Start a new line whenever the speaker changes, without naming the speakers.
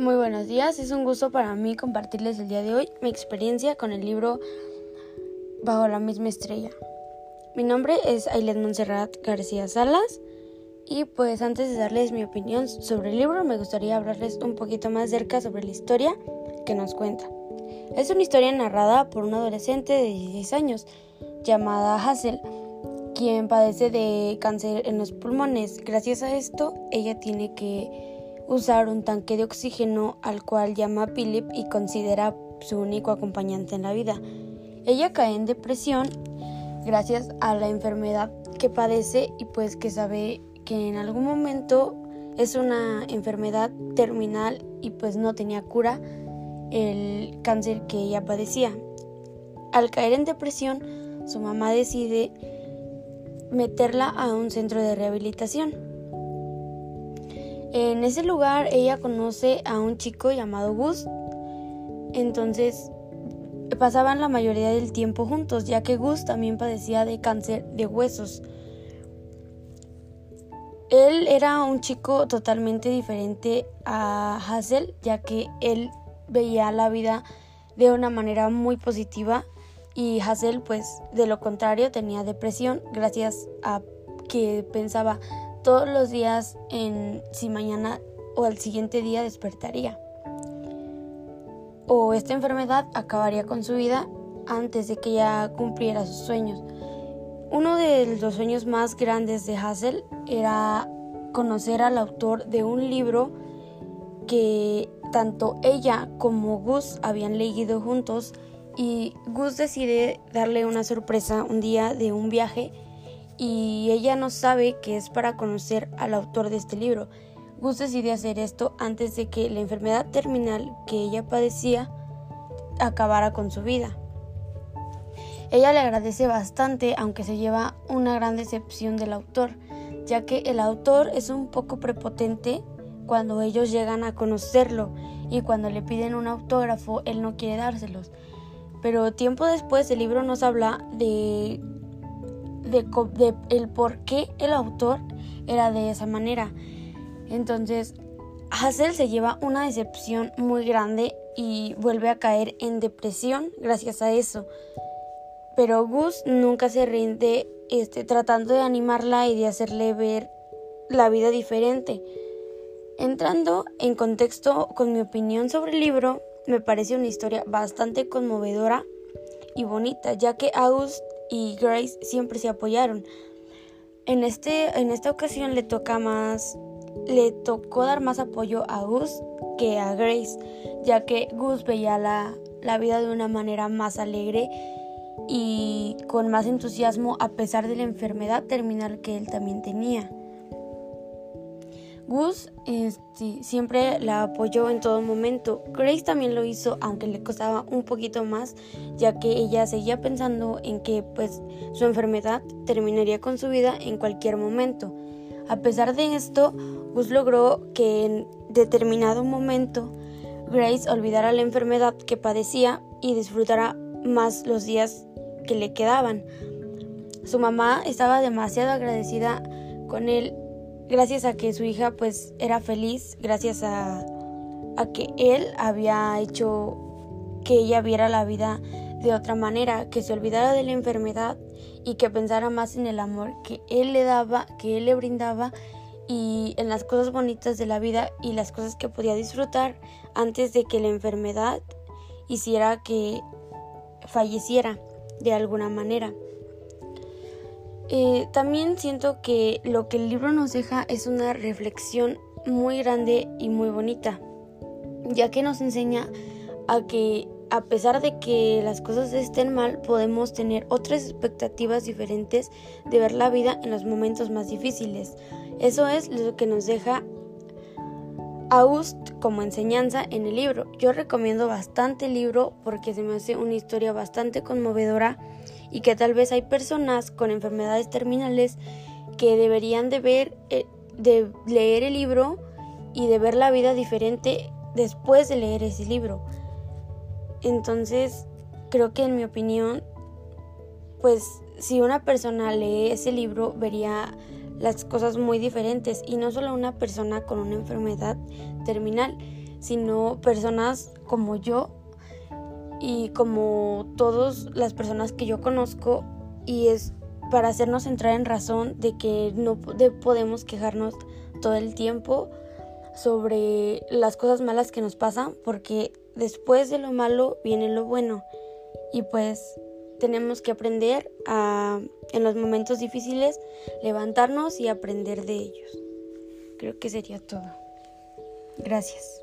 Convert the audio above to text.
Muy buenos días, es un gusto para mí compartirles el día de hoy mi experiencia con el libro Bajo la misma estrella. Mi nombre es Ailet Monserrat García Salas y pues antes de darles mi opinión sobre el libro me gustaría hablarles un poquito más cerca sobre la historia que nos cuenta. Es una historia narrada por una adolescente de 16 años llamada Hazel, quien padece de cáncer en los pulmones. Gracias a esto, ella tiene que usar un tanque de oxígeno al cual llama Philip y considera su único acompañante en la vida. Ella cae en depresión gracias a la enfermedad que padece y pues que sabe que en algún momento es una enfermedad terminal y pues no tenía cura el cáncer que ella padecía. Al caer en depresión, su mamá decide meterla a un centro de rehabilitación. En ese lugar ella conoce a un chico llamado Gus. Entonces pasaban la mayoría del tiempo juntos, ya que Gus también padecía de cáncer de huesos. Él era un chico totalmente diferente a Hazel, ya que él veía la vida de una manera muy positiva y Hazel pues de lo contrario tenía depresión gracias a que pensaba todos los días en si mañana o al siguiente día despertaría. O esta enfermedad acabaría con su vida antes de que ella cumpliera sus sueños. Uno de los sueños más grandes de Hazel era conocer al autor de un libro que tanto ella como Gus habían leído juntos y Gus decide darle una sorpresa un día de un viaje y ella no sabe que es para conocer al autor de este libro. Gus decide hacer esto antes de que la enfermedad terminal que ella padecía acabara con su vida. Ella le agradece bastante, aunque se lleva una gran decepción del autor, ya que el autor es un poco prepotente cuando ellos llegan a conocerlo y cuando le piden un autógrafo él no quiere dárselos. Pero tiempo después el libro nos habla de de, el por qué el autor era de esa manera. Entonces, Hazel se lleva una decepción muy grande y vuelve a caer en depresión gracias a eso. Pero Gus nunca se rinde este, tratando de animarla y de hacerle ver la vida diferente. Entrando en contexto con mi opinión sobre el libro, me parece una historia bastante conmovedora y bonita, ya que August y Grace siempre se apoyaron. En, este, en esta ocasión le toca más, le tocó dar más apoyo a Gus que a Grace, ya que Gus veía la, la vida de una manera más alegre y con más entusiasmo a pesar de la enfermedad terminal que él también tenía. Gus este, siempre la apoyó en todo momento. Grace también lo hizo, aunque le costaba un poquito más, ya que ella seguía pensando en que pues su enfermedad terminaría con su vida en cualquier momento. A pesar de esto, Gus logró que en determinado momento Grace olvidara la enfermedad que padecía y disfrutara más los días que le quedaban. Su mamá estaba demasiado agradecida con él gracias a que su hija pues era feliz, gracias a, que él había hecho que ella viera la vida de otra manera, que se olvidara de la enfermedad y que pensara más en el amor que él le daba, que él le brindaba y en las cosas bonitas de la vida y las cosas que podía disfrutar antes de que la enfermedad hiciera que falleciera de alguna manera. Eh, también siento que lo que el libro nos deja es una reflexión muy grande y muy bonita, ya que nos enseña a que a pesar de que las cosas estén mal, podemos tener otras expectativas diferentes de ver la vida en los momentos más difíciles. Eso es lo que nos deja August como enseñanza en el libro. Yo recomiendo bastante el libro porque se me hace una historia bastante conmovedora y que tal vez hay personas con enfermedades terminales que deberían de ver eh, de leer el libro y de ver la vida diferente después de leer ese libro. Entonces, creo que en mi opinión, pues si una persona lee ese libro vería las cosas muy diferentes y no solo una persona con una enfermedad terminal, sino personas como yo y como todas las personas que yo conozco y es para hacernos entrar en razón de que no podemos quejarnos todo el tiempo sobre las cosas malas que nos pasan porque después de lo malo viene lo bueno y pues tenemos que aprender a en los momentos difíciles levantarnos y aprender de ellos. Creo que sería todo. Gracias.